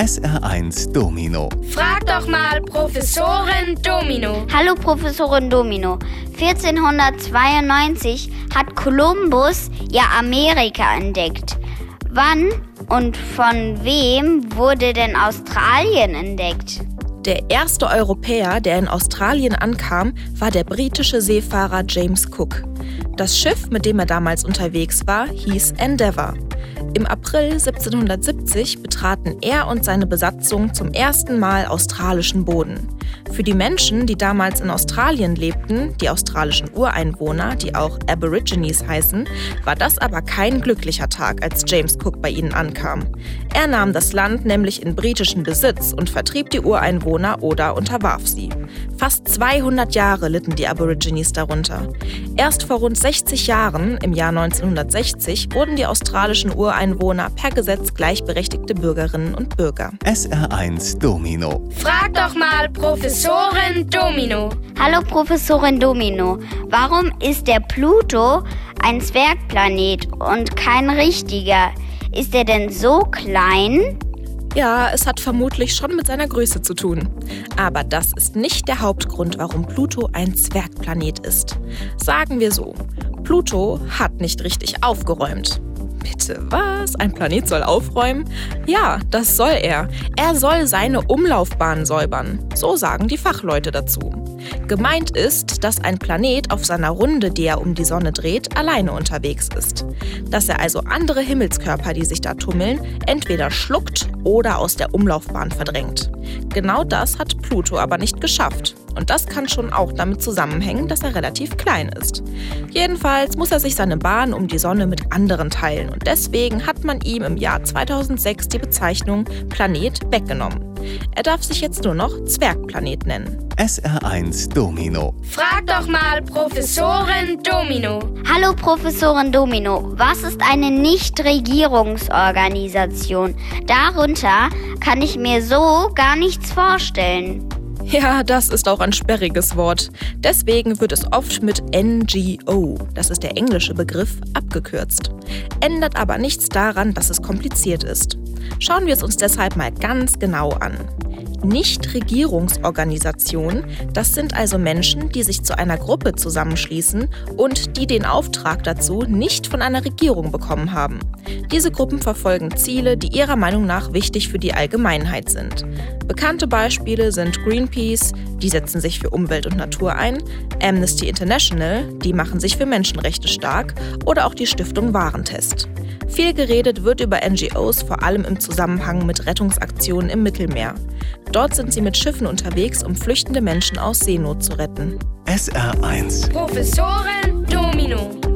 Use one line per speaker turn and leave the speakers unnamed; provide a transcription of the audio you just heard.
SR1 Domino.
Frag doch mal Professorin Domino.
Hallo Professorin Domino. 1492 hat Kolumbus ja Amerika entdeckt. Wann und von wem wurde denn Australien entdeckt?
Der erste Europäer, der in Australien ankam, war der britische Seefahrer James Cook. Das Schiff, mit dem er damals unterwegs war, hieß Endeavour. Im April 1770 betraten er und seine Besatzung zum ersten Mal australischen Boden. Für die Menschen, die damals in Australien lebten, die australischen Ureinwohner, die auch Aborigines heißen, war das aber kein glücklicher Tag, als James Cook bei ihnen ankam. Er nahm das Land nämlich in britischen Besitz und vertrieb die Ureinwohner oder unterwarf sie. Fast 200 Jahre litten die Aborigines darunter. Erst vor rund 60 Jahren, im Jahr 1960, wurden die australischen Ureinwohner per Gesetz gleichberechtigte Bürgerinnen und Bürger.
SR1 Domino.
Frag doch mal Professorin Domino.
Hallo Professorin Domino. Warum ist der Pluto ein Zwergplanet und kein richtiger? Ist er denn so klein?
Ja, es hat vermutlich schon mit seiner Größe zu tun. Aber das ist nicht der Hauptgrund, warum Pluto ein Zwergplanet ist. Sagen wir so, Pluto hat nicht richtig aufgeräumt. Bitte was? Ein Planet soll aufräumen? Ja, das soll er. Er soll seine Umlaufbahn säubern. So sagen die Fachleute dazu. Gemeint ist, dass ein Planet auf seiner Runde, die er um die Sonne dreht, alleine unterwegs ist. Dass er also andere Himmelskörper, die sich da tummeln, entweder schluckt oder aus der Umlaufbahn verdrängt. Genau das hat Pluto aber nicht geschafft. Und das kann schon auch damit zusammenhängen, dass er relativ klein ist. Jedenfalls muss er sich seine Bahn um die Sonne mit anderen teilen und deswegen hat man ihm im Jahr 2006 die Bezeichnung Planet weggenommen. Er darf sich jetzt nur noch Zwergplanet nennen.
SR1 Domino.
Frag doch mal Professorin Domino.
Hallo Professorin Domino. Was ist eine Nichtregierungsorganisation? Darunter kann ich mir so gar nichts vorstellen.
Ja, das ist auch ein sperriges Wort. Deswegen wird es oft mit NGO, das ist der englische Begriff, abgekürzt. Ändert aber nichts daran, dass es kompliziert ist. Schauen wir es uns deshalb mal ganz genau an. Nichtregierungsorganisationen, das sind also Menschen, die sich zu einer Gruppe zusammenschließen und die den Auftrag dazu nicht von einer Regierung bekommen haben. Diese Gruppen verfolgen Ziele, die ihrer Meinung nach wichtig für die Allgemeinheit sind. Bekannte Beispiele sind Greenpeace, die setzen sich für Umwelt und Natur ein, Amnesty International, die machen sich für Menschenrechte stark oder auch die Stiftung Warentest. Viel geredet wird über NGOs vor allem im Zusammenhang mit Rettungsaktionen im Mittelmeer. Dort sind sie mit Schiffen unterwegs, um flüchtende Menschen aus Seenot zu retten.
SR1
Professorin Domino.